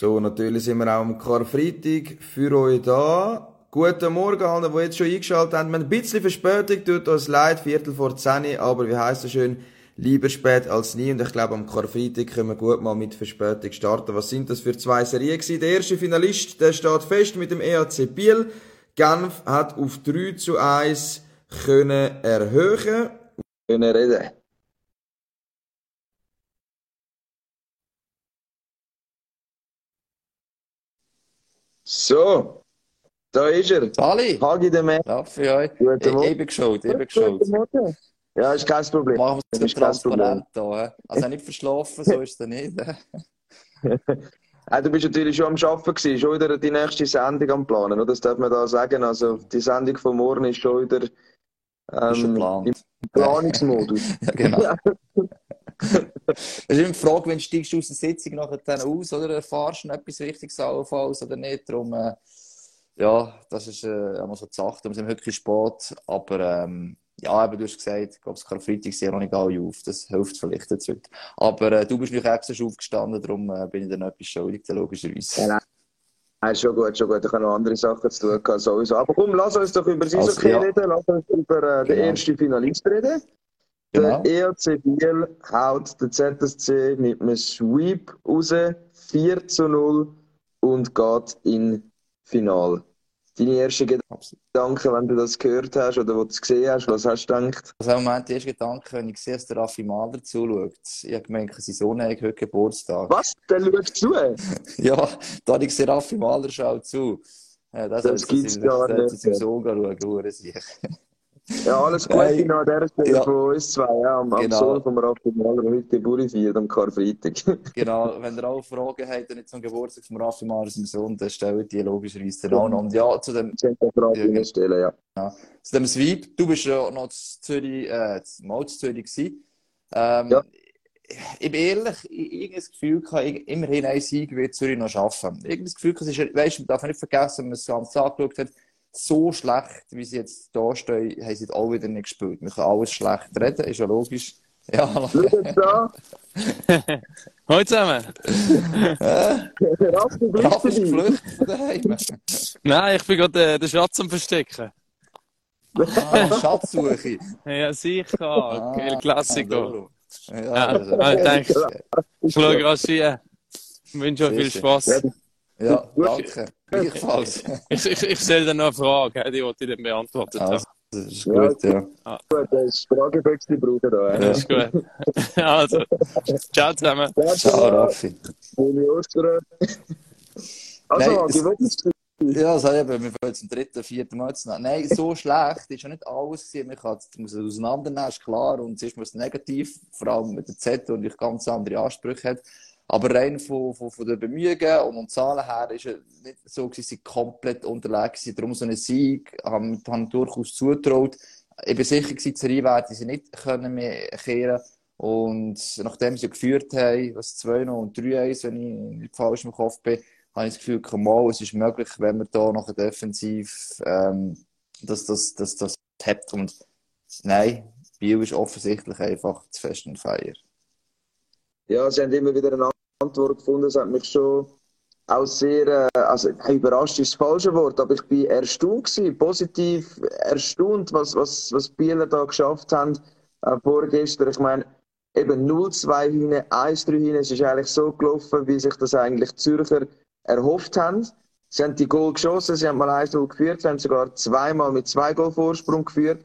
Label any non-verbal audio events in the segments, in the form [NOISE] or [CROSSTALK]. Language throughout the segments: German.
So, natürlich sind wir auch am Karfreitag für euch da. Guten Morgen allen, die jetzt schon eingeschaltet haben. Wir haben ein bisschen Verspätung, tut uns leid, Viertel vor 10, aber wie heisst es schön, lieber spät als nie. Und ich glaube, am Karfreitag können wir gut mal mit Verspätung starten. Was sind das für zwei Serien gewesen? Der erste Finalist, der steht fest mit dem EAC Biel. Genf hat auf 3 zu 1 können erhöhen. Können reden. So, da ist er. Sali, Hagi der Mann. darf ich euch? Guten Morgen. bin geschaut, bin geschaut. Ja, ist kein Problem. Machen wir es Ist transparent hier. Also nicht verschlafen, so ist es nicht. Ah, [LAUGHS] du bist natürlich schon am Arbeiten gewesen, schon wieder die nächste Sendung am Planen, oder? Das darf man da sagen. Also, die Sendung von morgen ist schon wieder Ist schon ähm, geplant. im Planungsmodus. [LAUGHS] Ja, genau. [LAUGHS] Es ist immer die Frage, wenn steigst du aus der Sitzung nachher dann aus, oder erfahrst du noch etwas Wichtiges allenfalls oder nicht. Darum, äh, ja, das ist äh, einmal so die Sache. Darum sind wir wirklich spät. Aber ähm, ja, aber du hast gesagt, ich glaube, es kann Freitag ja noch nicht alle auf. Das hilft vielleicht jetzt heute. Aber äh, du bist mich extra schon aufgestanden, darum äh, bin ich noch etwas schuldig, logischerweise. Ja, nein. Nein, schon gut, schon gut. Ich habe noch andere Sachen zu tun gehabt, sowieso. Aber komm, lass uns doch über das Also, ja. reden. Lass uns über äh, den Genau. ersten Finalist reden. Genau. Der EAC Biel haut den ZSC mit einem Sweep raus, 4 zu 0 und geht in Final. Deine ersten. Gedanken, wenn du das gehört hast oder wo du es gesehen hast, was hast du gedacht? Also im Moment, der erste Gedanke, wenn ich sehe, dass der Raffi Mahler zuschaut. Ich habe gemeint, sein Sohn hat heute Geburtstag. Was? Der schaut zu? [LAUGHS] Ja, da habe ich gesehen, Raffi Mahler schaut zu. Das, Das das gibt's gar nicht. Das im Sohn schauen, sich. Ja, alles Gute noch an dieser Stelle Ja. von uns zwei, ja, am, am Genau. Sohn von Raffi Mahler, der heute Geburtstag feiert, am Karfreitag. [LAUGHS] Genau, wenn ihr auch Fragen habt nicht zum Geburtstag von Raffi Mahler, seinem Sohn, dann stellt die logischerweise dann auch noch. Und ja, zu dem, Ich könnte eine Frage Ja, genau. stellen, ja. zu dem Sweep, du bist ja noch zu Zürich, äh, mal zu Zürich gewesen. Ähm, Ja. Ich bin ehrlich, ich, ich habe das Gefühl, gehabt, ich, immerhin ein Sieg wird Zürich noch schaffen. Ich habe das Gefühl, es ist, weißt, man darf nicht vergessen, wenn man es ganz angeschaut hat, so schlecht, wie sie jetzt da stehen, haben sie auch wieder nicht gespielt. Man kann alles schlecht reden, ist ja logisch. [LAUGHS] Ja, Hallo [LAUGHS] zusammen. Dabei? geflüchtet von daheim. Nein, ich bin gerade äh, den Schatz am Verstecken. Ah, Schatzsuche. Ja, sicher. El Classico. Ja, Ja, also, ah, ich denke, ich schaue rasch hier. Ich wünsche euch viel. Spaß. Ja, danke. Gleichfalls. [LAUGHS] Ich, ich, ich stelle dann noch eine Frage, die wollte ich dann beantwortet haben. Also, das ist gut, ja. Gut, das ist Fragebüchse brauchen da. Ja. Ja. ist gut. [LAUGHS] Also, ciao zusammen. Ciao, Raffi. Schöne Ostern. Also, Nein, was ist Ja, also eben, wir wollen zum dritten, vierten Mal jetzt nach. Nein, so schlecht ist ja nicht alles gewesen. Man kann, muss es auseinandernehmen, ist klar. Und zuerst muss es negativ, vor allem mit der Z, und ich ganz andere Ansprüche hat. Aber rein von, von, von den Bemühungen und den Zahlen her ist es nicht so, gewesen, sie komplett unterlegen sind. Darum so einen Sieg haben, haben durchaus zutraut. Ich bin sicher die Serie werden sie nicht können mehr kehren. Und nachdem sie geführt haben, was 2 und 3-1, wenn ich nicht falsch im Kopf bin, habe ich das Gefühl, mal, es ist möglich, wenn man da noch defensiv ähm, das, das, das, das hat. Und nein, Biel ist offensichtlich einfach zu fest und feier. Ja, sie haben immer wieder eine Antwort gefunden. Das hat mich schon auch sehr, äh, also überrascht ist das falsche Wort, aber ich bin erstaunt gewesen, positiv erstaunt, was, was, was Bieler da geschafft haben äh, vorgestern. Ich meine, eben 0-2 hinein, 1-3 hinein, es ist eigentlich so gelaufen, wie sich das eigentlich Zürcher erhofft haben. Sie haben die Goal geschossen, sie haben mal 1-0 geführt, sie haben sogar zweimal mit zwei Goal Vorsprung geführt.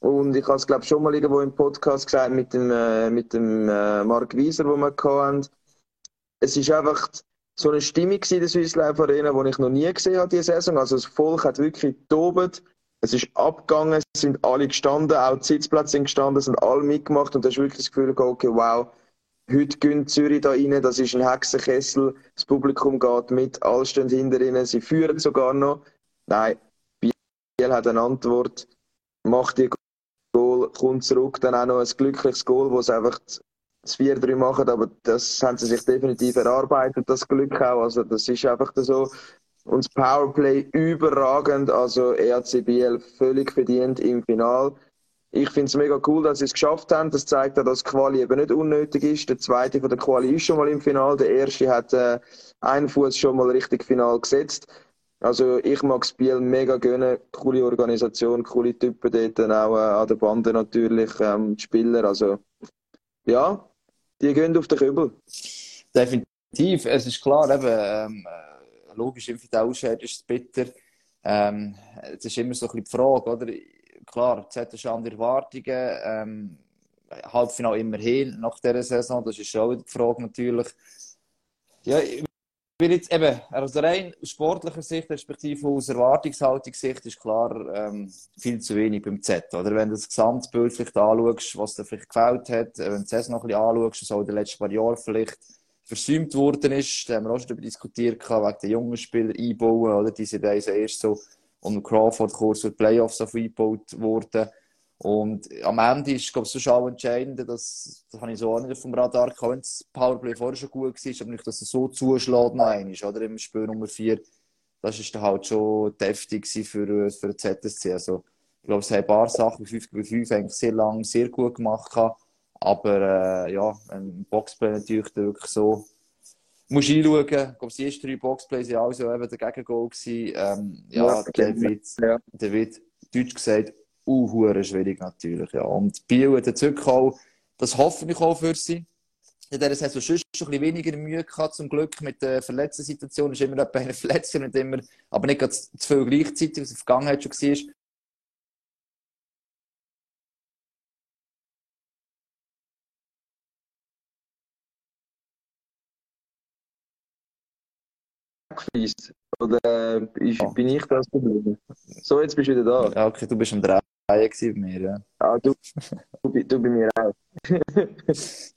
Und ich habe es, glaube schon mal irgendwo im Podcast gesagt mit dem, äh, mit dem äh, Mark Wieser, wo wir hatten. Es ist einfach so eine Stimmung in der Swiss Life Arena, die ich noch nie gesehen habe diese Saison. Also das Volk hat wirklich tobt. Es ist abgegangen, es sind alle gestanden, auch die Sitzplätze sind gestanden, es sind alle mitgemacht und du hast wirklich das Gefühl okay, wow, heute gönnt Zürich da rein, das ist ein Hexenkessel, das Publikum geht mit, alle stehen hinter ihnen, sie führen sogar noch. Nein, Biel hat eine Antwort, macht die Goal, kommt zurück, dann auch noch ein glückliches Goal, wo es einfach das 4-3 machen, aber das haben sie sich definitiv erarbeitet, das Glück auch. Also das ist einfach so. Und das Powerplay überragend, also EAC Biel völlig verdient im Final. ich finde es mega cool, dass sie es geschafft haben. Das zeigt auch, dass Quali eben nicht unnötig ist. Der zweite von der Quali ist schon mal im Finale. Der erste hat äh, einen Fuß schon mal richtig final gesetzt. Also ich mag Spiel mega gönnen. Coole Organisation, coole Typen dort, auch äh, an der Bande natürlich, ähm, die Spieler. Also ja, die gehen auf den Kübel. Definitiv. Es ist klar, eben, ähm, äh, logisch, im Ausscheid ist es bitter. Ähm, es ist immer so ein bisschen die Frage, oder? Klar, Z ist andere Erwartungen. Ähm, Halbfinale immerhin nach dieser Saison, das ist schon die Frage natürlich. Ja, bin jetzt eben, also rein aus sportlicher Sicht, respektive aus Erwartungshaltungssicht, ist klar ähm, viel zu wenig beim Z. Oder wenn du das Gesamtbild vielleicht anschaust, was dir vielleicht gefällt hat, äh, wenn du das noch ein bisschen anschaust, was auch in den letzten paar Jahren vielleicht versäumt worden ist, da haben wir auch schon darüber diskutiert, wegen den jungen Spielern einbauen, oder? Die sind erst so um Crawford kurz für die Playoffs auf eingebaut worden. Und am Ende ist, glaube ich, so auch entscheidend, dass, das habe ich so auch nicht vom Radar gehabt, wenn das Powerplay vorher schon gut war, aber nicht, dass er so zuschlägt noch einmal, oder? Im Spiel Nummer 4. Das ist dann halt schon deftig für, für den ZSC. Also, ich glaube, es haben ein paar Sachen 5 gegen 5 eigentlich sehr lange sehr gut gemacht. Aber, äh, ja, im Boxplay natürlich wirklich so, musst einschauen. Ich glaube, die ersten drei Boxplays waren also eben der Gegengol. Ähm, ja, wird, ja. wird, deutsch gesagt, uh, schwierig natürlich. Ja. Und Biel hat auch, das hoffe ich auch für sie. In dieser Saison schon ein bisschen weniger Mühe gehabt, zum Glück mit der verletzten Situation. Ist immer eine [LAUGHS] Verletzung, nicht immer, aber nicht zu viel gleichzeitig, was in der Vergangenheit schon war. Oder äh, ist, bin ich das Problem? So, jetzt bist du wieder da. Ja, okay, du bist am Drehen bei mir, ja. Ah, du, du, du bei mir auch. [LAUGHS]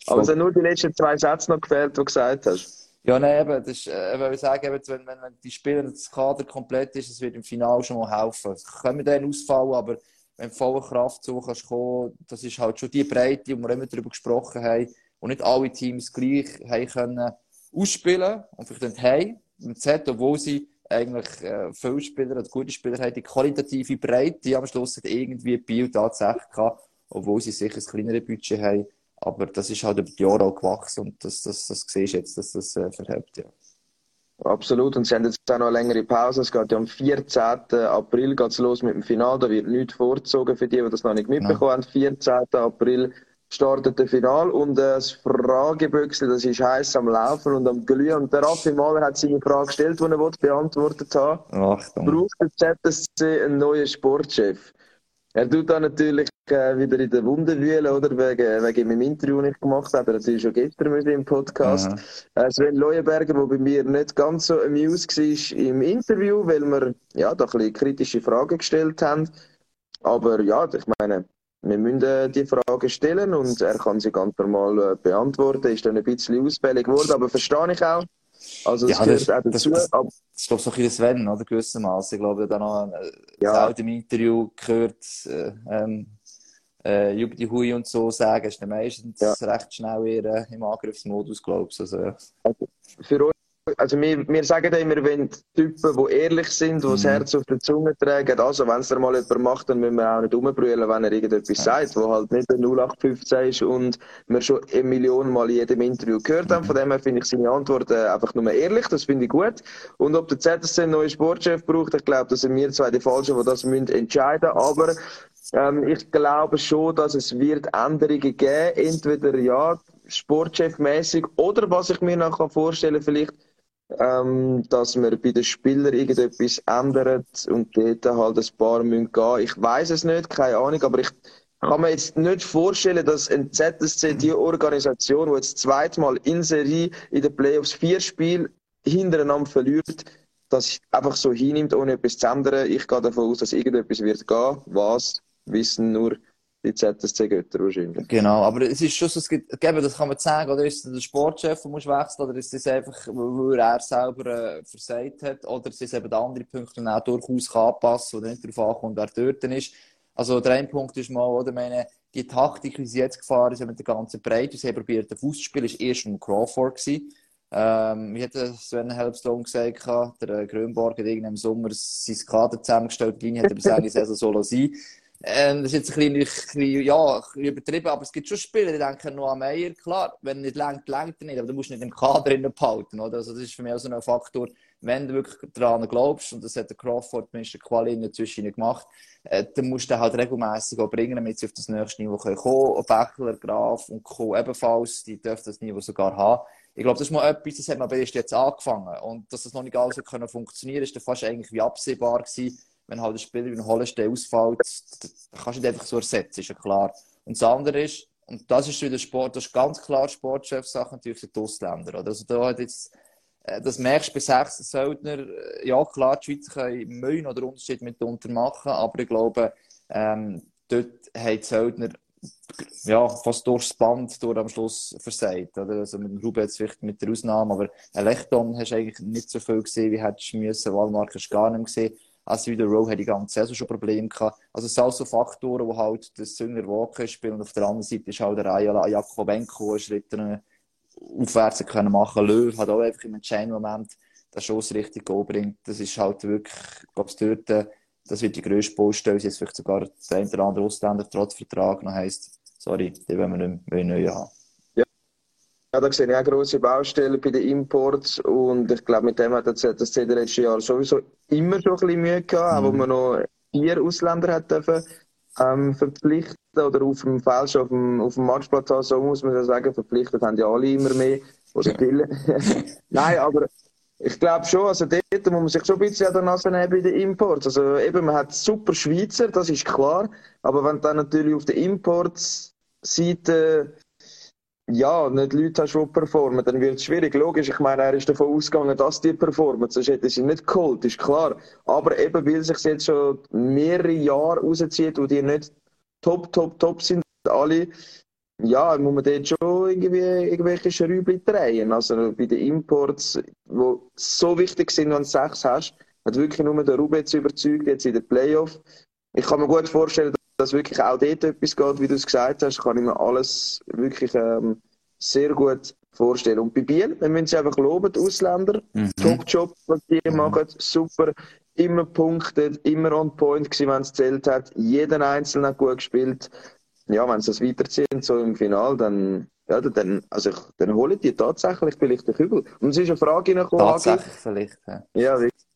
Aber es sind nur die letzten zwei Sätze noch gefehlt, die du gesagt hast. Ja, nein, eben, das ist, äh, ich sagen, eben, wenn, wenn, wenn die Spieler das Kader komplett ist, das wird im Finale schon mal helfen. Es können dann ausfallen, aber wenn du voller Kraft so kannst kommen, das ist halt schon die Breite, wo wir immer darüber gesprochen haben, und nicht alle Teams gleich haben können ausspielen und vielleicht nicht haben im Z, obwohl sie eigentlich äh, viele Spieler oder gute Spieler haben, die qualitative Breite am Schluss hat irgendwie Biel tatsächlich gehabt, obwohl sie sicher ein kleineres Budget haben. Aber das ist halt über die Jahre auch gewachsen und das, das, das siehst du jetzt, dass das äh, verhebt, ja. Absolut. Und sie haben jetzt auch noch eine längere Pause. Es geht ja am 14. April geht's los mit dem Finale. Da wird nichts vorgezogen für die, die das noch nicht mitbekommen haben. 14. April startet der Final und äh, das Fragebüchsel, das ist heiß am Laufen und am Glühen. Und der Raffi Mahler hat seine Frage gestellt, die er wollte, beantwortet haben. Achtung. Braucht der ZSC einen neuen Sportchef? Er tut da natürlich äh, wieder in der Wunde wühlen, oder? Wegen, wegen meinem Interview nicht gemacht hat. Er natürlich schon gestern mit im Podcast. Äh, Sven Leuenberger, der bei mir nicht ganz so amused war im Interview, weil wir ja, da ein bisschen kritische Fragen gestellt haben. Aber ja, ich meine, wir müssen äh, die Frage stellen und er kann sie ganz normal äh, beantworten. Ist dann ein bisschen ausfällig geworden, aber verstehe ich auch. Also, es ja, gehört das, auch dazu. Das, das, das ist, glaube ich, so ein bisschen Sven, oder? Gewissermaßen. Ich glaube, da noch äh, ja. im Interview gehört, äh, ähm, äh, über die Hui und so sagen, ist dann meistens ja. recht schnell eher äh, im Angriffsmodus, glaube ich. Also, ja. also, für uns also wir, wir sagen immer, wenn Typen, die ehrlich sind, die mhm. das Herz auf der Zunge tragen, also wenn es mal jemand macht, dann müssen wir auch nicht rumbrüllen, wenn er irgendetwas ja. sagt, wo halt nicht ein 0815 ist und wir schon eine Million Mal in jedem Interview gehört haben. Mhm. Von dem her finde ich seine Antwort äh, einfach nur ehrlich, das finde ich gut. Und ob der ZSC einen neuen Sportchef braucht, ich glaube, das sind wir zwei die Falschen, die das müssen entscheiden aber ähm, ich glaube schon, dass es wird Änderungen geben, entweder ja, Sportchef-mäßig oder was ich mir noch vorstellen kann, vielleicht ähm, dass man bei den Spielern irgendetwas ändert und dort halt ein paar müssen gehen. Ich weiß es nicht, keine Ahnung, aber ich kann mir jetzt nicht vorstellen, dass ein ZSC, die Organisation, die jetzt zweimal in Serie in den Playoffs vier Spiele hintereinander verliert, das einfach so hinnimmt, ohne etwas zu ändern. Ich gehe davon aus, dass irgendetwas wird gehen. Was, wissen nur die ZSC-Götter wahrscheinlich. Genau, aber es ist schon so, es gibt, das kann man sagen, oder ist es der Sportchef, der muss wechseln, oder ist es einfach, weil er selber äh, versagt hat, oder ist es eben andere Punkte, die auch durchaus kann anpassen oder nicht darauf ankommt, wer dort ist. Also der eine Punkt ist mal, oder meine, die Taktik, wie sie jetzt gefahren ist, mit der ganzen Breite, sie haben probiert, den Fuß zu spielen, war erst ein Crawford gewesen. Ähm, wie hat Sven Helpstone gesagt, der Grönborg hat im Sommer sein Kader zusammengestellt, die Linie hat er bis Ende Saison solo sein Ähm, das ist jetzt ein bisschen, ja, ein bisschen übertrieben, aber es gibt schon Spieler, die denken noch an Meier. Klar, wenn nicht lenkt, lenkt er nicht, aber du musst nicht im Kader behalten. Oder? Also das ist für mich auch so ein Faktor, wenn du wirklich daran glaubst, und das hat der Crawford mit der Quali inzwischen gemacht, äh, dann musst du halt regelmäßig auch bringen, damit sie auf das nächste Niveau kommen können. Bächler, Graf und Co. ebenfalls, die dürfen das Niveau sogar haben. Ich glaube, das ist mal etwas, das hat man jetzt angefangen. Und dass das noch nicht alles so funktionieren ist dann fast eigentlich wie absehbar gewesen wenn halt ein Spieler wie ein Hollenstein ausfällt, kannst du nicht einfach so ersetzen, ist ja klar. Und das andere ist, und das ist wieder Sport, das ist ganz klar Sportchefsache natürlich die Ausländer. Oder? Also da hat jetzt, äh, das merkst du bei sechs Söldner, äh, ja klar, die Schweiz kann Mühen oder Unterschied mitunter machen, aber ich glaube, ähm, dort haben die Söldner ja, fast durchs Band durch am Schluss versagt. Oder? Also mit dem Ruben jetzt vielleicht mit der Ausnahme, aber Lechton hast du eigentlich nicht so viel gesehen, wie hättest du müssen. Walmark hast du gar nicht gesehen. Also wieder Row hat die ganze Saison schon Probleme gehabt. Also es sind auch so Faktoren, wo halt das Zünger Walker spielt und auf der anderen Seite ist halt der Ayala Jakobenko einen Schritt aufwärts können machen. Löw hat auch einfach im entscheidenden Moment den Schuss richtig bringt. Das ist halt wirklich, ich glaube, dort, das wird die grösste Baustelle, jetzt vielleicht sogar der ein oder andere Ausländer trotz Vertrag noch heisst, sorry, die wollen wir nicht mehr neu haben. Ja, da sehe ich auch grosse Baustellen bei den Imports und ich glaube, mit dem hat das ZSC in letzten Jahren sowieso immer schon ein bisschen Mühe gehabt, mhm. wo man noch vier Ausländer hat dürfen, ähm, verpflichten oder auf dem Feld schon auf dem, auf dem Matchplatz haben, so muss man ja sagen, verpflichtet haben ja alle immer mehr, oder viele. [LAUGHS] Nein, aber ich glaube schon, also dort muss man sich schon ein bisschen an der Nase nehmen bei den Imports. Also eben, man hat super Schweizer, das ist klar, aber wenn dann natürlich auf der Imports-Seite ja, nicht Leute hast, die performen, dann wird es schwierig. Logisch, ich meine, er ist davon ausgegangen, dass die performen, sonst hätte sie nicht geholt, ist klar. Aber eben, weil sich jetzt schon mehrere Jahre rauszieht, wo die nicht top, top, top sind, alle, ja, muss man dort schon irgendwie irgendwelche Schräubchen drehen. Also bei den Imports, die so wichtig sind, wenn du sechs hast, hat wirklich nur der Ruben jetzt überzeugt, jetzt in den Playoff. Ich kann mir gut vorstellen, dass wirklich auch dort etwas geht, wie du es gesagt hast, kann ich mir alles wirklich ähm, sehr gut vorstellen. Und bei Biel, wir müssen sie einfach loben, die Ausländer, mhm. Top-Job, was die mhm. machen, super, immer punktet, immer on point gewesen, wenn es zählt hat, jeden Einzelnen hat gut gespielt. Ja, wenn sie das weiterziehen, so im Final, dann, ja, dann, also ich, dann holen die tatsächlich vielleicht den Kübel. Und es ist eine Frage reingekommen. Tatsächlich vielleicht, ja. Ja, wirklich.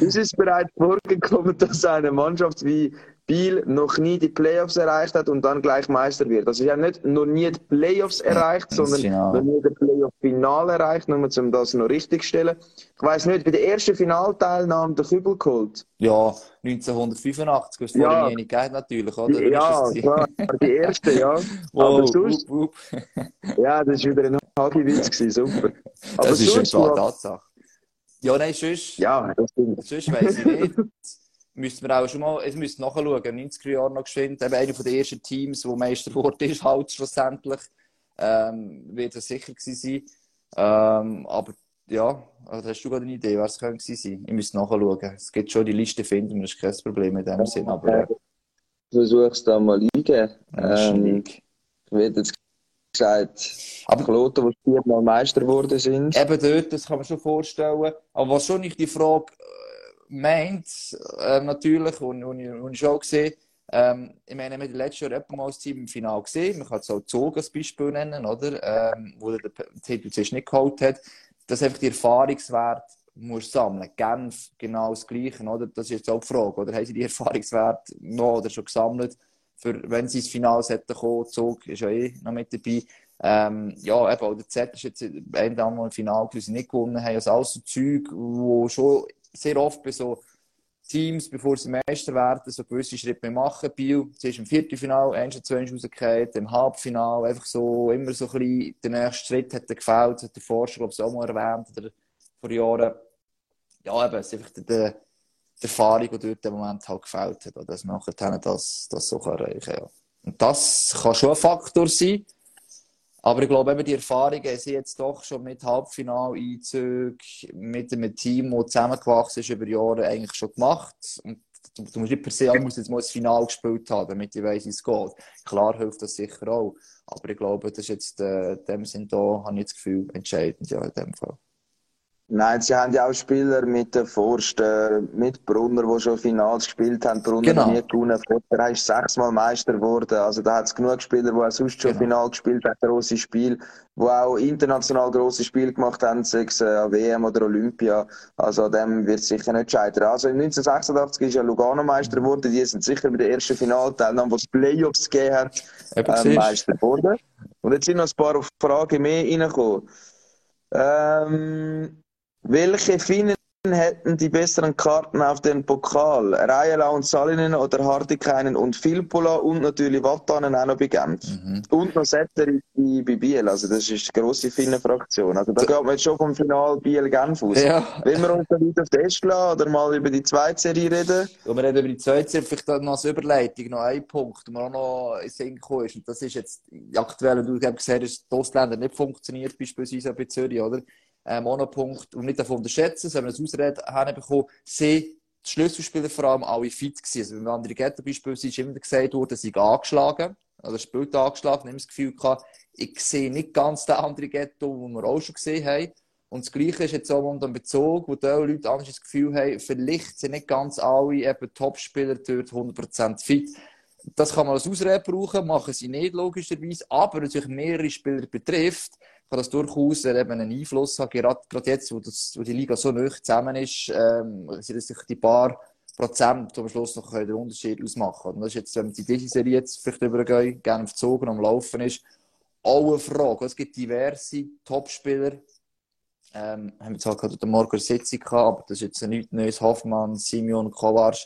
Es ist bereits vorgekommen, dass eine Mannschaft wie Biel noch nie die Playoffs erreicht hat und dann gleich Meister wird. Also, sie haben nicht noch nie die Playoffs erreicht, sondern noch nie das Playoff-Final erreicht, nur um das noch richtig zu stellen. Ich weiss nicht, bei der ersten Finalteilnahme der Kübel geholt. Ja, 1985, was ja. vorher nie gegeben natürlich, oder? Ja, klar, die erste, ja. [LAUGHS] wow, Aber sonst, wup, wup. ja, das war wieder ein Hagi-Witz, super. Aber das ist eine Tatsache. Ja, nein, sonst, ja, das stimmt. sonst weiss ich nicht. müssten wir auch schon mal, es müsste nachschauen, 90er Jahre noch geschwind, eben einer der ersten Teams, wo Meister wurde, ist [LAUGHS] halt schlussendlich, ähm, wird es sicher gewesen sein. Ähm, aber ja, also hast du gerade eine Idee, was es könnte sein? Ich müsste nachschauen. Es gibt schon die Liste finden, das ist kein Problem in dem ja, Sinn, aber... Äh, Versuch's da mal eingeben. Ähm, ich werde jetzt gesagt, aber Kloten, die viermal Meister geworden sind. Eben dort, das kann man schon vorstellen. Aber was schon nicht die Frage äh, meint, äh, natürlich, und, und, und ich schon gesehen, ähm, ich meine, wir haben letztes Jahr etwa mal das Team im Finale gesehen. Man kann es auch Zug als Beispiel nennen, oder? Ähm, wo der Titel zuerst nicht geholt hat. Dass einfach die Erfahrungswert muss sammeln. Genf genau das Gleiche, oder? Das ist jetzt auch die Frage, oder? Haben sie die Erfahrungswert noch oder schon gesammelt? Für, wenn sie ins Finale hätten kommen, Zug ist ja eh noch mit dabei. Ähm, ja, eben, auch der Z ist jetzt ein andere im Finale, weil sie nicht gewonnen haben. Also alles so Zeug, wo schon sehr oft bei so Teams, bevor sie Meister werden, so gewisse Schritte machen. Biel, zuerst im Viertelfinale, eins zu eins rausgefallen, im Halbfinale, einfach so, immer so ein bisschen, der nächste Schritt hat gefällt, hat der Forscher, glaube ich, auch mal erwähnt, oder vor Jahren. Ja, eben, es ist einfach der, die Erfahrung, die dort im Moment halt gefällt hat, dass man nachher das, das so erreichen kann. Ja. Und das kann schon ein Faktor sein. Aber ich glaube, eben die Erfahrungen sind jetzt doch schon mit Halbfinaleinzügen, mit einem Team, das zusammengewachsen ist über Jahre, eigentlich schon gemacht. Und du, du musst nicht per se, ich muss jetzt mal das Finale gespielt haben, damit ich weiss, wie es geht. Klar hilft das sicher auch. Aber ich glaube, das ist jetzt, äh, dem Sinn da, habe ich das Gefühl, entscheidend, ja, in dem Fall. Nein, sie haben ja auch Spieler mit den Forster, mit Brunner, die schon Finals gespielt haben. Brunner Genau. nie gewonnen. Forster ist sechsmal Meister geworden. Also da hat es genug Spieler, die auch sonst schon Genau. Final gespielt haben, grosse Spiele, die auch international grosse Spiele gemacht haben, sei es äh, WM oder Olympia. Also an dem wird es sicher nicht scheitern. Also 1986 ist ja Lugano Meister Mhm. geworden. Die sind sicher bei der ersten Finalteilnahme, wo es Playoffs gegeben hat, ähm. Meister geworden. Und jetzt sind noch ein paar Fragen mehr reingekommen. Ähm, welche Finnen hätten die besseren Karten auf den Pokal? Rajala und Salinen oder Hardikainen und Filppula und natürlich Vatanen auch noch bei Genf. Mhm. Und noch Setter bei, Biel. Also das ist die grosse Finnen-Fraktion. Also da geht man jetzt schon vom Final Biel-Genf aus. Ja. Wollen wir uns da weiter auf den lassen oder mal über die zweite Serie reden? Und wir reden über die zweite Serie, vielleicht dann noch als Überleitung, noch ein Punkt, der mir auch noch in Sinn gekommen ist. Und das ist jetzt aktuell, du hast gesehen dass die Ausländer nicht funktioniert, beispielsweise bei Zürich, oder? Ähm, auch noch Punkt, und nicht davon unterschätzen, sondern wir das Ausrede haben bekommen, sie, die Schlüsselspieler vor allem, alle fit gewesen. Also, beim André Getter beispielsweise ist immer gesagt worden, sie angeschlagen, oder spielt angeschlagen, ich das Gefühl gehabt, ich sehe nicht ganz den André Ghetto, den wir auch schon gesehen haben. Und das Gleiche ist jetzt auch unter dem Bezug, wo die Leute anders das Gefühl haben, vielleicht sind nicht ganz alle eben Topspieler dort 100% fit. Das kann man als Ausrede brauchen, machen sie nicht logischerweise, aber natürlich mehrere Spieler betrifft, kann das durchaus eben einen Einfluss haben, gerade, gerade jetzt, wo, das, wo die Liga so nah zusammen ist, ähm, sind es sich die paar Prozent, die am Schluss noch den Unterschied ausmachen. Und das ist jetzt, wenn wir die diese Serie jetzt vielleicht übergehen, gerne auf Zug und am Laufen ist, auch eine Frage. Es gibt diverse Topspieler, ähm, haben wir zwar gerade heute Morgen eine Sitzung gehabt, aber das ist jetzt nichts Neues. Hoffmann, Simeon, Kovac,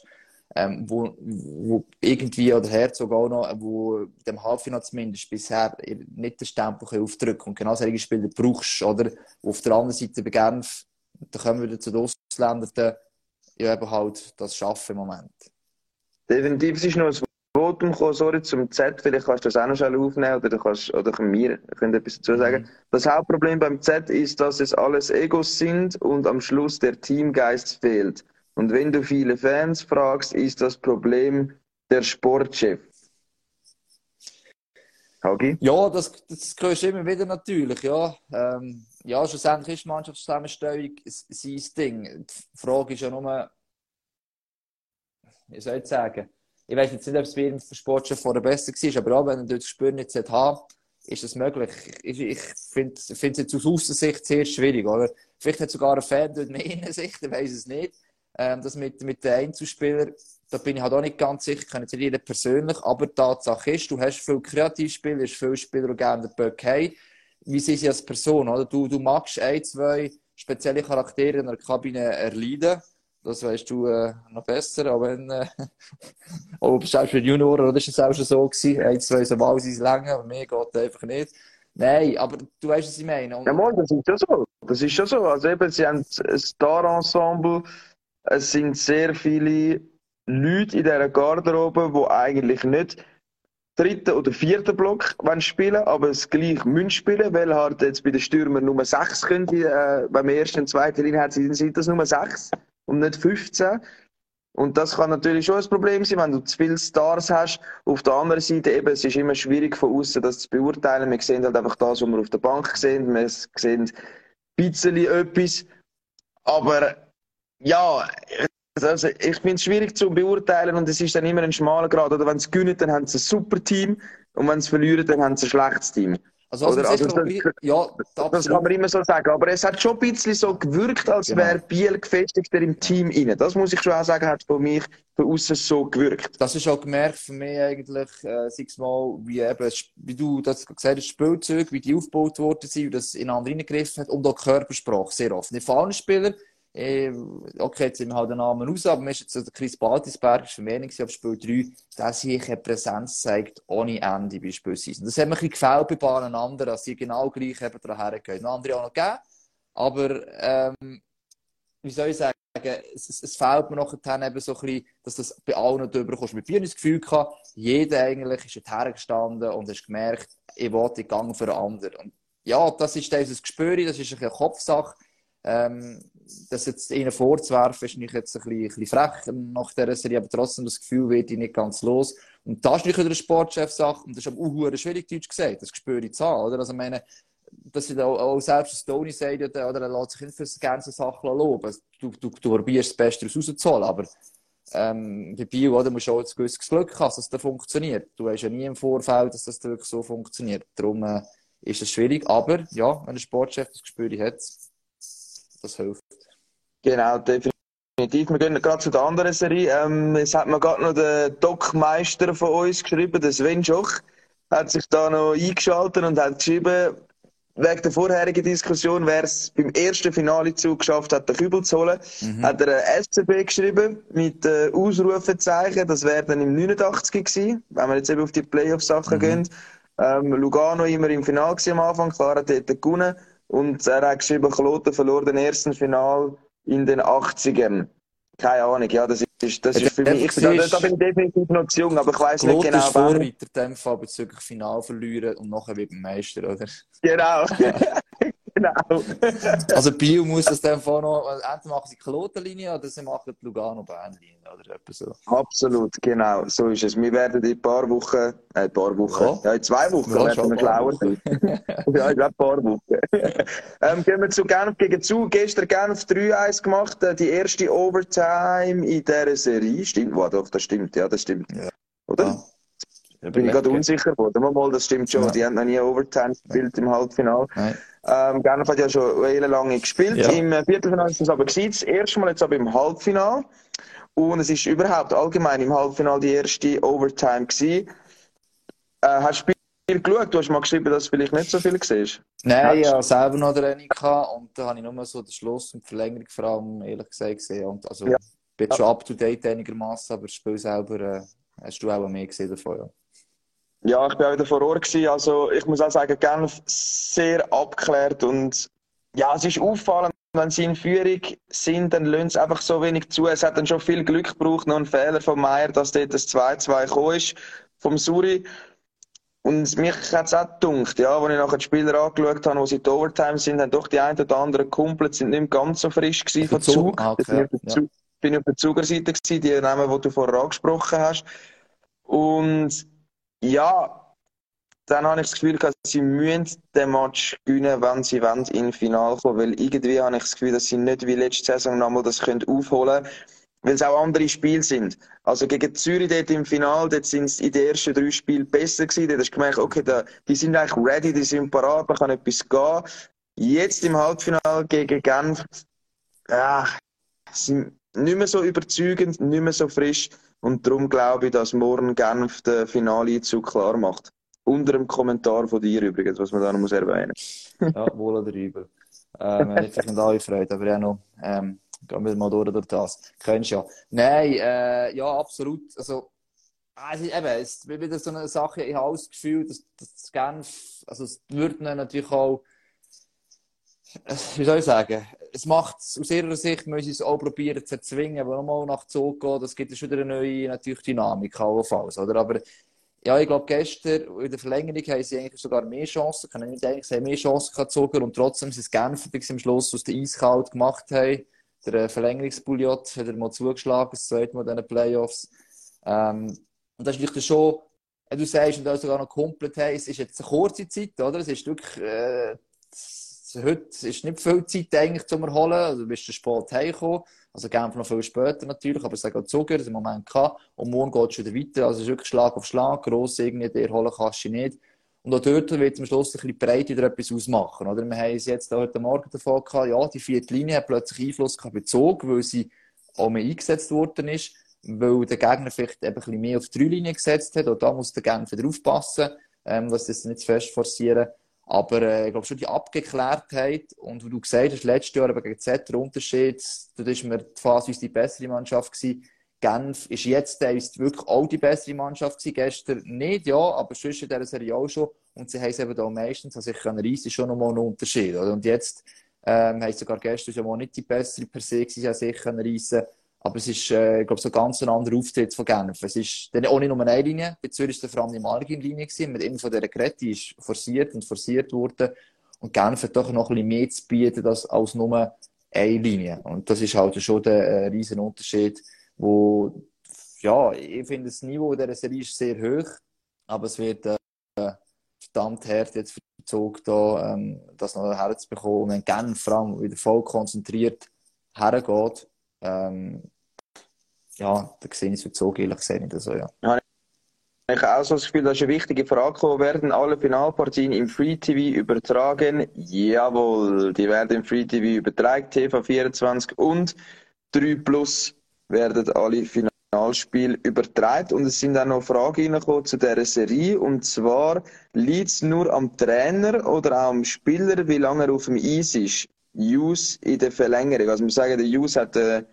ähm, wo, wo irgendwie, oder Herzog auch noch, wo dem Halbfinale zumindest bisher nicht den Stempel aufdrücken Und genau solche Spieler brauchst du, oder? Und auf der anderen Seite bei Genf, da kommen wir wieder zu den Ausländern, ja eben halt das schaffen im Moment. Definitiv, es ist noch ein Votum gekommen, sorry, zum Z, vielleicht kannst du das auch noch schnell aufnehmen oder du kannst, oder wir können etwas dazu sagen. Mhm. Das Hauptproblem beim Z ist, dass es alles Egos sind und am Schluss der Teamgeist fehlt. Und wenn du viele Fans fragst, ist das Problem der Sportchef. Hagi? Ja, das, das hörst du immer wieder natürlich, ja. Ähm, ja, schlussendlich ist die Mannschaftszusammenstellung sein Ding. Die Frage ist ja nur, wie soll ich sagen, ich weiß jetzt nicht, ob es bei jedem Sportchef vorher besser war, aber auch wenn er dort das Gespür nicht hat, ist das möglich. Ich, ich finde es jetzt aus Außensicht sehr schwierig, oder? Vielleicht hat sogar ein Fan dort mehr Innensicht, ich weiß es nicht. Ähm, das mit, mit den Einzelspielern, da bin ich halt auch nicht ganz sicher, jetzt nicht jeden persönlich, aber die Tatsache ist, du hast viele Kreativspieler, hast viele Spieler, die gerne den Böck haben. Wie sind sie als Person, oder? Du, du magst ein, zwei spezielle Charaktere in der Kabine erleiden. Das weißt du äh, noch besser, aber wenn, äh, oh, selbst bei Junioren, oder ist es auch schon so gewesen? Ein, zwei so mal sein Länge, aber mir geht einfach nicht. Nein, aber du weißt, was ich meine. Und, Ja, Mann, das ist schon so. Das ist schon so. Also eben, sie haben ein Star-Ensemble. Es sind sehr viele Leute in dieser Garderobe, die eigentlich nicht dritten oder vierten Block wollen spielen, aber es gleich müssen spielen, weil halt jetzt bei den Stürmern Nummer 6 können, äh, beim ersten und zweiten Linie hat, sind sind das Nummer 6 und nicht 15. Und das kann natürlich schon ein Problem sein, wenn du zu viele Stars hast. Auf der anderen Seite eben, es ist immer schwierig von außen das zu beurteilen. Wir sehen halt einfach das, was wir auf der Bank sehen. Wir sehen ein bisschen etwas. Aber ja, also ich finde es schwierig zu beurteilen und es ist dann immer ein schmaler Grad. Oder wenn sie gewinnen, dann haben sie ein super Team und wenn sie verlieren, dann haben sie ein schlechtes Team. also, also auch das- ja, Das absolut. kann man immer so sagen. Aber es hat schon ein bisschen so gewirkt, als Genau. wäre Biel gefestigter im Team inne. Das muss ich schon auch sagen, hat von mich von außen so gewirkt. Das ist auch gemerkt für mich eigentlich, äh, sechs Mal, wie eben, wie du das gesagt hast, Spielzeuge, wie die aufgebaut worden sind, wie das in andere reingegriffen hat und auch Körpersprache sehr oft. Nicht von allen Spielern, okay, jetzt sind wir halt den Namen raus, aber ist jetzt der Chris Baltisberg, ist für mich gewesen, auf Spiel 3, dass hier eine Präsenz zeigt, ohne Ende beispielsweise. Und das hat mir ein bisschen gefällt bei paar anderen, dass sie genau gleich eben daher gehen. Andere auch noch gegeben, aber, ähm, wie soll ich sagen, es, es, fehlt mir nachher eben so ein bisschen, dass das bei allen drüber kommst. Mit mir das Gefühl gehabt, jeder eigentlich ist hergestanden und hast gemerkt, ich wollte den Gang für einen anderen. Und ja, das ist dieses Gespür, das ist ein eine Kopfsache. Ähm, das jetzt ihnen vorzuwerfen, ist nicht jetzt ein bisschen, ein bisschen frech nach dieser Serie, aber trotzdem das Gefühl wird ich nicht ganz los. Und das ist nicht eine Sportchef-Sache und das ist aber auch schwierig, Deutsch gesagt, das Gespür zu haben, oder? Also, ich meine, dass ich auch, auch selbst Stoney sagt, oder, er lässt sich nicht für gerne so Sachen loben. Du, du, du probierst das Beste rauszuholen, aber ähm, bei Bio oder, musst du auch ein gewisses Glück haben, dass das funktioniert. Du hast ja nie im Vorfeld, dass das wirklich so funktioniert. Darum äh, ist das schwierig, aber ja, wenn ein Sportchef das Gespür hat, das hilft. Genau, definitiv. Wir gehen gerade zu der anderen Serie. Ähm, es hat mir gerade noch der Doc-Meister von uns geschrieben, der Sven Schoch, hat sich da noch eingeschaltet und hat geschrieben, wegen der vorherigen Diskussion, wer es beim ersten Finalezug geschafft hat, den Kübel zu holen, mhm. hat er ein SCB geschrieben mit äh, Ausrufezeichen. Das wäre dann im 89 gewesen, wenn wir jetzt eben auf die Playoff-Sachen mhm. gehen. Ähm, Lugano immer im Finale am Anfang, klar hat dort gewonnen. Und er hat geschrieben, Kloten verlor den ersten Final in den 80ern. Keine Ahnung, ja, das ist, das ist für mich, ich, da, da bin ich definitiv noch zu jung, aber ich weiss nicht genau. Vorreiter in dem Fall bezüglich Final verlieren und nachher wird Meister, oder? Genau. [LAUGHS] genau. also Bio muss das dann von noch, entweder machen sie die Klotenlinie oder sie machen die Lugano-Bernlinie oder etwas so. Absolut, genau, so ist es. Wir werden in ein paar Wochen, äh, ein paar Wochen, ja, ja in zwei Wochen ja, werden wir sein. [LAUGHS] ja, in ein paar Wochen. [LAUGHS] ähm, gehen wir zu Genf gegen zu. Gestern Genf 3-1 gemacht, äh, die erste Overtime in dieser Serie. Stimmt, wow, doch, das stimmt, ja, das stimmt. Ja. Oder? Da bin ich gerade unsicher geworden. Mal, das stimmt schon. Ja. Die haben noch nie Overtime gespielt im Halbfinale. Ähm, Genf hat ja schon eine lange gespielt. Ja. Im Viertelfinale ist es aber gewesen. Das erste Mal jetzt aber im Halbfinale. Und es ist überhaupt allgemein im Halbfinale die erste Overtime gewesen. Äh, hast du Spiel geschaut? Du hast mal geschrieben, dass du vielleicht nicht so viel siehst. Nein, ich hatte selber noch Training und da habe ich nur so den Schluss und die Verlängerung vor allem, ehrlich gesagt, gesehen. Und also, ja. ich bin schon up to date einigermaßen, aber das Spiel selber äh, hast du auch mehr gesehen davon, ja. Ja, ich war auch wieder vor Ort. Gewesen. Also, ich muss auch sagen, Genf sehr abgeklärt und ja, es ist auffallend, wenn sie in Führung sind, dann lösen sie einfach so wenig zu. Es hat dann schon viel Glück gebraucht, noch ein Fehler von Meier, dass dort das 2-2 gekommen ist, vom Suri. Und mich hat es auch gedacht, ja, als ich nachher die Spieler angeschaut habe, wo sie in Overtime sind, haben doch die einen oder anderen Kumpel sind nicht ganz so frisch gewesen von Zug. Ah, okay. bin, ich ja. bin auf der Zugerseite gewesen, die Namen, die du vorher angesprochen hast. Und ja, dann habe ich das Gefühl, dass sie müssen den Match gewinnen, wenn sie wollen, in Finale kommen. Weil irgendwie habe ich das Gefühl, dass sie nicht wie letzte Saison nochmal das können aufholen können. Weil es auch andere Spiele sind. Also gegen Zürich dort im Finale, dort sind sie in den ersten drei Spielen besser gewesen. Dort hast du gemerkt, okay, da, die sind eigentlich ready, die sind parat, man kann etwas gehen. Jetzt im Halbfinale gegen Genf, ja, sind nicht mehr so überzeugend, nicht mehr so frisch. Und darum glaube ich, dass morgen Genf den Finale-Einzug klar macht. Unter dem Kommentar von dir übrigens, was man da noch muss erwähnen [LAUGHS] Ja, wohl oder übel. Ähm, ich sich nicht alle freut, aber ja noch, ähm, gehen wir mal durch, durch das. Kennst ja. Nein, äh, ja, absolut. Also, also eben, es ist wieder so eine Sache, ich habe das Gefühl, dass, dass Genf, also es wird natürlich auch, wie soll ich sagen, es macht aus ihrer Sicht, müssen sie es auch probieren zu erzwingen, aber nochmal nach Zug gehen, das gibt schon wieder eine neue natürlich Dynamik, allenfalls, oder? Aber ja, ich glaube, gestern in der Verlängerung haben sie eigentlich sogar mehr Chancen, können nicht denken, sie haben mehr Chancen gehabt und trotzdem sind es Genfer, die am Schluss aus der Eiskalt gemacht haben. Der äh, Verlängerungsbouillot hat er mal zugeschlagen, das zweite Mal in den Playoffs. Ähm, und das ist natürlich schon, du sagst, und da sogar noch komplett, hey, es ist jetzt eine kurze Zeit, oder? Es ist wirklich, äh, heute ist nicht viel Zeit eigentlich zum Erholen, also du bist spät heimgekommen. Also Genf noch viel später natürlich, aber es hat auch Zucker, im Moment gehabt. Und morgen geht es wieder weiter. Also es ist wirklich Schlag auf Schlag. Gross irgendwie, erholen kannst du nicht. Und auch dort wird am Schluss ein bisschen breit wieder etwas ausmachen. Oder? Wir haben es jetzt heute Morgen davon gehabt, ja, die vierte Linie hat plötzlich Einfluss bezogen, weil sie auch mehr eingesetzt worden ist, weil der Gegner vielleicht eben ein bisschen mehr auf die drei Linien gesetzt hat. Und da muss der Genf wieder aufpassen, ähm, dass das nicht zu fest forcieren. Aber äh, ich glaube schon die Abgeklärtheit und wie du gesagt hast, letztes Jahr aber gegen Z der Unterschied, da ist mir fast die bessere Mannschaft gewesen. Genf ist jetzt ist wirklich auch die bessere Mannschaft gewesen. Gestern nicht, ja, aber sonst in dieser Serie auch schon. Und sie haben es eben da meistens, also ich kann reisen, schon nochmal einen Unterschied. Oder? Und jetzt ähm, haben sogar gestern schon mal nicht die bessere per se gewesen, sie sich reisen aber es ist, äh, ich glaube, so ganz anderer Auftritt von Genf. Es ist dann auch nicht nur eine Linie. Bei Zürich war vor allem die Margin-Linie. Mit immer von dieser Kette die ist forciert und forciert worden. Und Genf hat doch noch ein bisschen mehr zu bieten als, als nur eine Linie. Und das ist halt schon der äh, riesen Unterschied, wo, ja, ich finde, das Niveau dieser Serie ist sehr hoch. Aber es wird, äh, verdammt hart jetzt für da, ähm, das noch herzubekommen. Und wenn Genf vor allem wieder voll konzentriert hergeht, ähm, ja, da sehe ich es den Zug ehrlich gesagt nicht so, ja. Ich habe auch so das Gefühl, das ist eine wichtige Frage. Werden alle Finalpartien im Free TV übertragen? Jawohl, die werden im Free TV übertragen. TV24 und 3 Plus werden alle Finalspiele übertragen. Und es sind auch noch Fragen zu dieser Serie. Und zwar, liegt es nur am Trainer oder auch am Spieler, wie lange er auf dem Eis ist? Jus in der Verlängerung. Also, wir sagen, der Jus hat äh,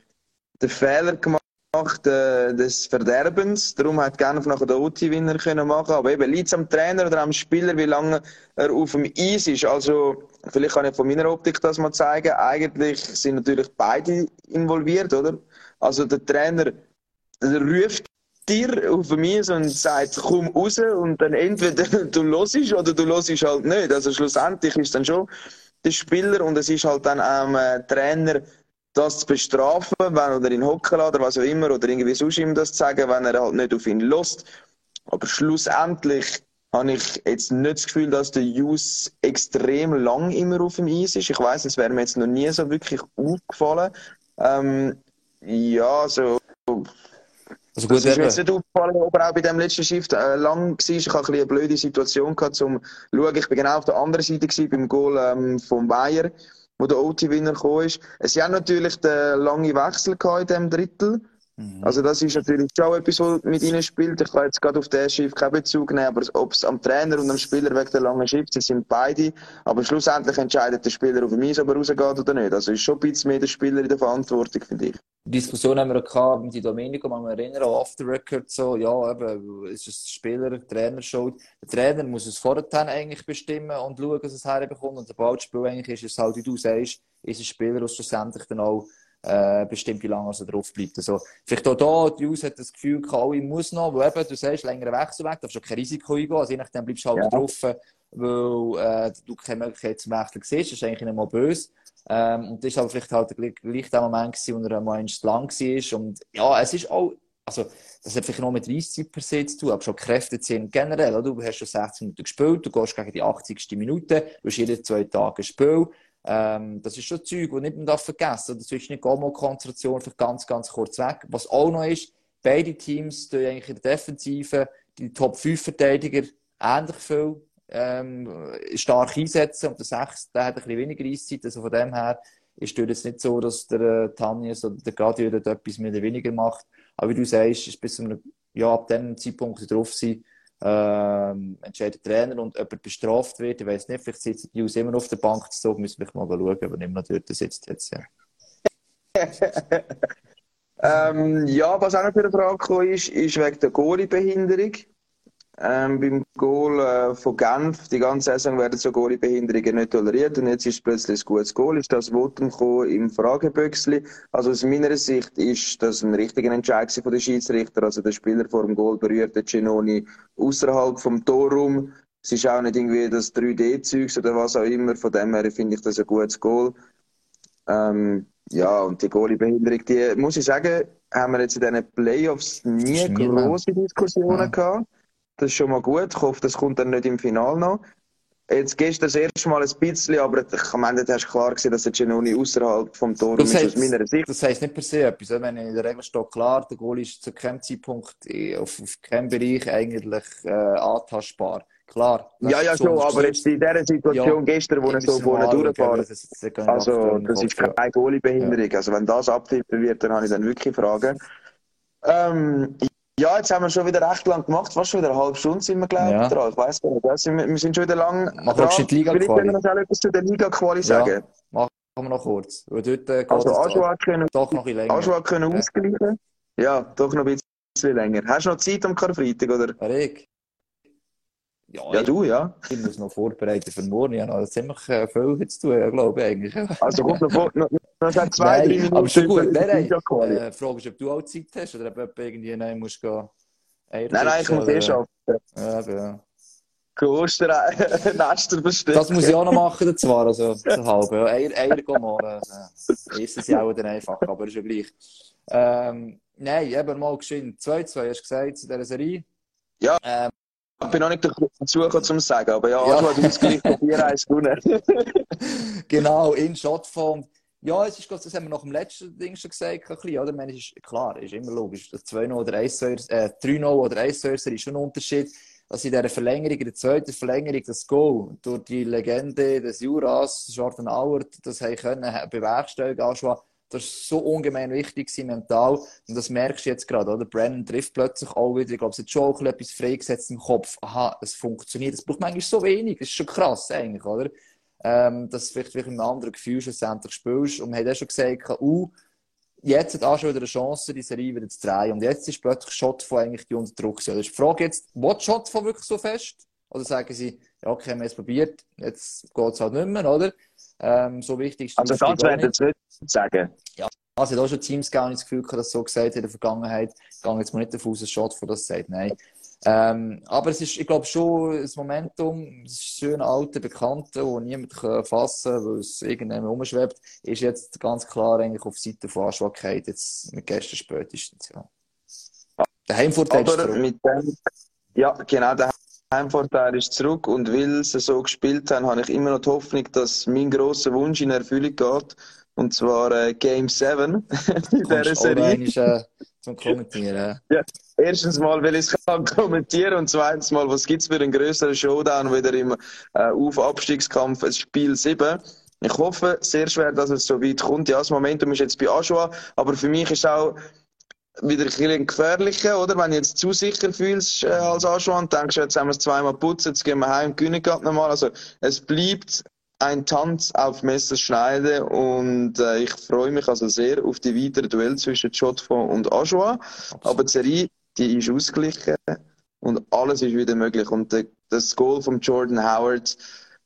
den Fehler gemacht äh, des Verderbens. Darum hat Genf nachher den OT-Winner können machen. Aber eben liegt es am Trainer oder am Spieler, wie lange er auf dem Eis ist. Also vielleicht kann ich von meiner Optik das mal zeigen. Eigentlich sind natürlich beide involviert, oder? Also der Trainer der ruft dir auf dem Eis und sagt, komm raus und dann entweder du hörst oder du hörst halt nicht. Also schlussendlich ist dann schon der Spieler und es ist halt dann am äh, Trainer das zu bestrafen, wenn er ihn hocken lässt oder was auch immer, oder irgendwie sonst ihm das zu sagen, wenn er halt nicht auf ihn lässt. Aber schlussendlich habe ich jetzt nicht das Gefühl, dass der Jus extrem lang immer auf dem Eis ist. Ich weiß, es wäre mir jetzt noch nie so wirklich aufgefallen. Ähm, ja, so. Also gut, das ist mir jetzt nicht aufgefallen, ob er auch bei dem letzten Shift äh, lang war. Ich hatte ein eine blöde Situation gehabt, um zu schauen. Ich bin genau auf der anderen Seite gewesen, beim Goal ähm, vom Bayer wo der OT-Winner gekommen ist. Es haben natürlich den langen Wechsel in diesem Drittel. Mhm. Also das ist natürlich schon etwas, was mit ihnen spielt. Ich kann jetzt gerade auf den Schiff keinen Bezug nehmen, aber ob es am Trainer und am Spieler wegen der langen Shift, sie sind beide. Aber schlussendlich entscheidet der Spieler auf dem Eis, ob er rausgeht oder nicht. Also ist schon ein bisschen mehr der Spieler in der Verantwortung, finde ich. Die Diskussion haben wir auch gehabt mit Domenico, man erinnern, auch off the record so, ja, eben, ist es Spieler, der Trainer schuld. Der Trainer muss es vorher eigentlich bestimmen und schauen, dass es herbekommt. Und der Ballspiel eigentlich ist es halt, wie du sagst, ist ein Spieler, der schlussendlich dann auch äh, bestimmt, wie lange er drauf bleibt. Also, vielleicht auch da, die Jus hat das Gefühl, Kali muss noch, weil eben, du sagst, längere Wechsel weg, darfst du kein Risiko eingehen, also je nachdem bleibst du halt ja. drauf, weil äh, du keine Möglichkeit zum Wechseln siehst, das ist eigentlich nicht mal böse. Ähm, und das war aber vielleicht halt gleich der Moment, gewesen, wo er einmal lang war. Und ja, es ist auch, also, das hat vielleicht noch mit Reisszeit per se zu tun, aber schon Kräfte ziehen generell. Oder? Du hast schon 16 Minuten gespielt, du gehst gegen die 80. Minute, du hast jede zwei Tage gespielt. Ähm, das ist schon Zeug, das nicht man darf vergessen darf. Dazwischen nicht mal Konzentration für ganz, ganz kurz weg. Was auch noch ist, beide Teams tun eigentlich in der Defensive die Top 5 Verteidiger ähnlich viel ähm, stark einsetzen. Und der 6, der hat ein bisschen weniger Eiszeit. Also von dem her ist es jetzt nicht so, dass der äh, Tanjes oder der dort etwas mehr oder weniger macht. Aber wie du sagst, ist bis zum, ja, ab dem Zeitpunkt drauf sein, ähm, entscheidet Trainer und er bestraft wird, ich weiß nicht, vielleicht sitzt die News immer auf der Bank, so müssen wir mal schauen, aber nicht mehr dort sitzt jetzt, ja. [LAUGHS] ähm, ja, was auch noch für eine Frage ist, ist wegen der Goalie-Behinderung. Ähm, beim Goal äh, von Genf, die ganze Saison werden so Goalie-Behinderungen nicht toleriert und jetzt ist plötzlich ein gutes Goal. Ist das Votum im Fragebüchsli? Also aus meiner Sicht ist das ein richtiger Entscheid von der Schiedsrichter. Also der Spieler vor dem Goal berührt den Genoni außerhalb vom Torraum. Es ist auch nicht irgendwie das 3D-Zeugs oder was auch immer. Von dem her finde ich das ein gutes Goal. Ähm, ja, und die Goalie-Behinderung, die, muss ich sagen, haben wir jetzt in diesen Playoffs nie große Diskussionen ja. gehabt. Das ist schon mal gut. Ich hoffe, das kommt dann nicht im Finale noch. Jetzt gestern das erste Mal ein bisschen, aber am Ende hast du klar gesehen, dass der Genoni außerhalb vom Tor ist, aus meiner Sicht. Das heisst nicht per se etwas. Wenn in der Regel steht klar, der Goal ist zu keinem Zeitpunkt auf, auf keinem Bereich eigentlich äh, antastbar. Klar. Ja, ja, schon, aber jetzt in dieser Situation ja, gestern, wo er so vorne durchfährt, also das ist keine Goalie-Behinderung. Ja. Also wenn das abtippen wird, dann habe ich dann wirklich Fragen. Ähm, ja, jetzt haben wir schon wieder recht lang gemacht. Fast schon wieder eine halbe Stunde sind wir, glaube ich, ja. dran. Ich weiss gar nicht. Wir, wir sind schon wieder lang Mach dran. Die Liga Vielleicht können wir noch etwas zu der Liga-Quali sagen. Ja, machen wir noch kurz. Weil dort äh, also Aschua können, doch noch ein länger. Aschua können ja. ausgleichen. Ja, doch noch ein bisschen länger. Hast du noch Zeit am Karfreitag, oder? Rick. Ja, ja, du, ja. Ich muss noch vorbereiten für morgen. Ich habe noch ziemlich äh, viel zu tun, glaube ich, eigentlich. Also, komm, noch, noch, noch zwei, drei Minuten. Aber schon gut. Nein, nein. Äh, Frage ist, ob du auch Zeit hast oder ob du irgendwie nein, musst gehen. Nein, nein, ich muss eh arbeiten. Ja, [LAUGHS] ja. Ostern, Nester bestellen. Das muss ich auch noch machen, zwar, also, so halb. Ja. Eier, Eier gehen holen. Ist es ja auch dann einfach, aber ist ja gleich. Ähm, nein, eben mal geschwind. 2-2 hast du gesagt zu dieser Serie. Ja. Ähm, ich bin noch nicht dazu gekommen, zum sagen, aber ja, ja. hat Ausgleich von 4-1 gewonnen. genau, in Shotform. Ja, es ist, das haben wir nach dem letzten Ding schon gesagt, ein bisschen, oder? meine, ist, klar, ist immer logisch, das 2-0 oder 1-0, äh, 3-0 oder 1-0 ist schon ein Unterschied. Dass in dieser Verlängerung, in der zweiten Verlängerung, das Goal durch die Legende des Juras, Jordan Auert, das haben können bewerkstelligen, Aschwa, das ist so ungemein wichtig mental. Und das merkst du jetzt gerade, oder? Brennan trifft plötzlich auch wieder, ich glaube, es hat schon auch etwas freigesetzt im Kopf. Aha, es funktioniert. Es braucht manchmal so wenig. Das ist schon krass, eigentlich, oder? Ähm, dass du vielleicht, vielleicht einem anderen Gefühl schlussendlich spielst. Und man hat auch schon gesagt, uh, jetzt hat auch schon wieder eine Chance, die Serie wieder zu drehen. Und jetzt ist plötzlich Shot von eigentlich die Unterdruck. Also ist die Frage jetzt, will Shot von wirklich so fest? Oder sagen sie, ja, okay, haben wir es probiert, jetzt geht es halt nicht mehr, oder? Ähm, so wichtig ist Also ganz werden es nicht sagen. Ja, also ich habe auch schon Teams gar nicht das Gefühl dass so gesagt in der Vergangenheit. Ich gehe jetzt mal nicht davon aus, dass Shot von das sagt, nein. Ähm, aber es ist, ich glaube schon, das Momentum, das ist schön alte Bekannte, das niemand kann fassen kann, weil es irgendjemand umschwebt, ist jetzt ganz klar eigentlich auf Seite von Anschwachkeit, jetzt mit gestern spätestens, ja. Der Heimvorteil aber ist mit dem, Ja, genau, der Heimvorteil ist zurück und weil sie so gespielt haben, habe ich immer noch die Hoffnung, dass mein grosser Wunsch in Erfüllung geht. Und zwar äh, Game 7 [LAUGHS] in dieser Serie. Ist, äh, zum Kommentieren. [LAUGHS] ja, erstens mal, weil ich es kann [LAUGHS] kommentieren und zweitens mal, was gibt es für einen größeren Showdown wieder im äh, Auf-Abstiegskampf, Spiel 7. Ich hoffe sehr schwer, dass es so weit kommt. Ja, das Momentum ist jetzt bei Aschua, aber für mich ist auch wieder ein bisschen gefährlicher, oder? Wenn du jetzt zu sicher fühlst äh, als Anschwan, denkst du, jetzt haben wir es zweimal putzt, jetzt gehen wir heim, gewinnen gerade nochmal. Also es bleibt ein Tanz auf Messerschneide und äh, ich freue mich also sehr auf die weitere Duell zwischen Jotfon und Ajoa. Aber die Serie, die ist ausgeglichen und alles ist wieder möglich. Und das Goal von Jordan Howard,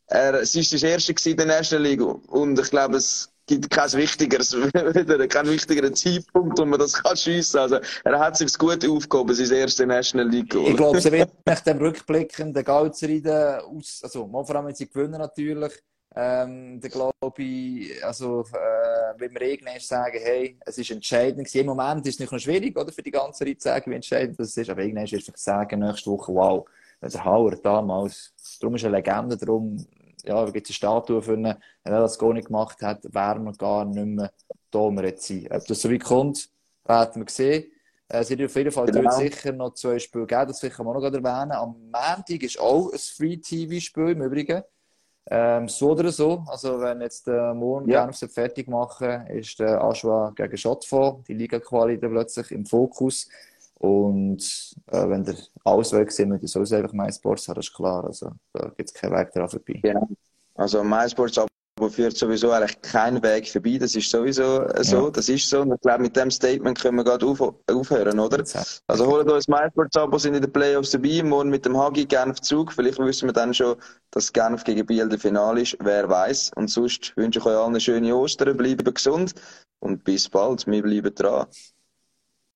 er, es ist das erste in der ersten Liga und ich glaube, es gibt kein wichtigeres, [LAUGHS] keinen wichtigeren Zeitpunkt, wo man das kann schiessen. Also, er hat sich gut aufgehoben, sein erste National League Goal. Ich glaube, sie wird nach dem Rückblicken der Galzeride aus, also, vor allem, wenn sie gewinnen natürlich, ähm, da glaube ich, also, äh, wenn wir irgendwann sagen, hey, es ist entscheidend Im Moment ist es nicht noch schwierig, oder, für die ganze Zeit zu sagen, wie entscheidend das ist, aber irgendwann wird ich sagen, nächste Woche, wow, der Hauer damals, darum ist eine Legende, darum ja, gibt es eine Statue für ihn. Wenn er das gar nicht gemacht hat, wären wir gar nicht mehr da, wo wir jetzt sind. Ob das so weit kommt, werden wir sehen. Äh, es wird auf jeden Fall genau. sicher noch zwei Spiele geben, das kann man auch noch erwähnen. Am Montag ist auch ein Free-TV-Spiel im Übrigen. Ähm, so oder so. Also, wenn jetzt der Morgen ja. gerne fertig machen, ist der Aschwa gegen Schottfonds, die Liga-Quali plötzlich im Fokus. Und äh, wenn der alles weg sind, müsst ihr sowieso einfach MySports haben, das ist klar. Also da gibt es keinen Weg daran vorbei. Genau. Also MySports Abo führt sowieso eigentlich keinen Weg vorbei. Das ist sowieso äh, so. Ja. Das ist so. Und ich glaube, mit dem Statement können wir gerade auf, aufhören, oder? Also holt uns MySports Abo, sind in den Playoffs dabei. Morgen mit dem Hagi Genf Zug. Vielleicht wissen wir dann schon, dass Genf gegen Biel der Finale ist. Wer weiß. Und sonst wünsche ich euch allen eine schöne Ostern. Bleiben gesund. Und bis bald. Wir bleiben dran.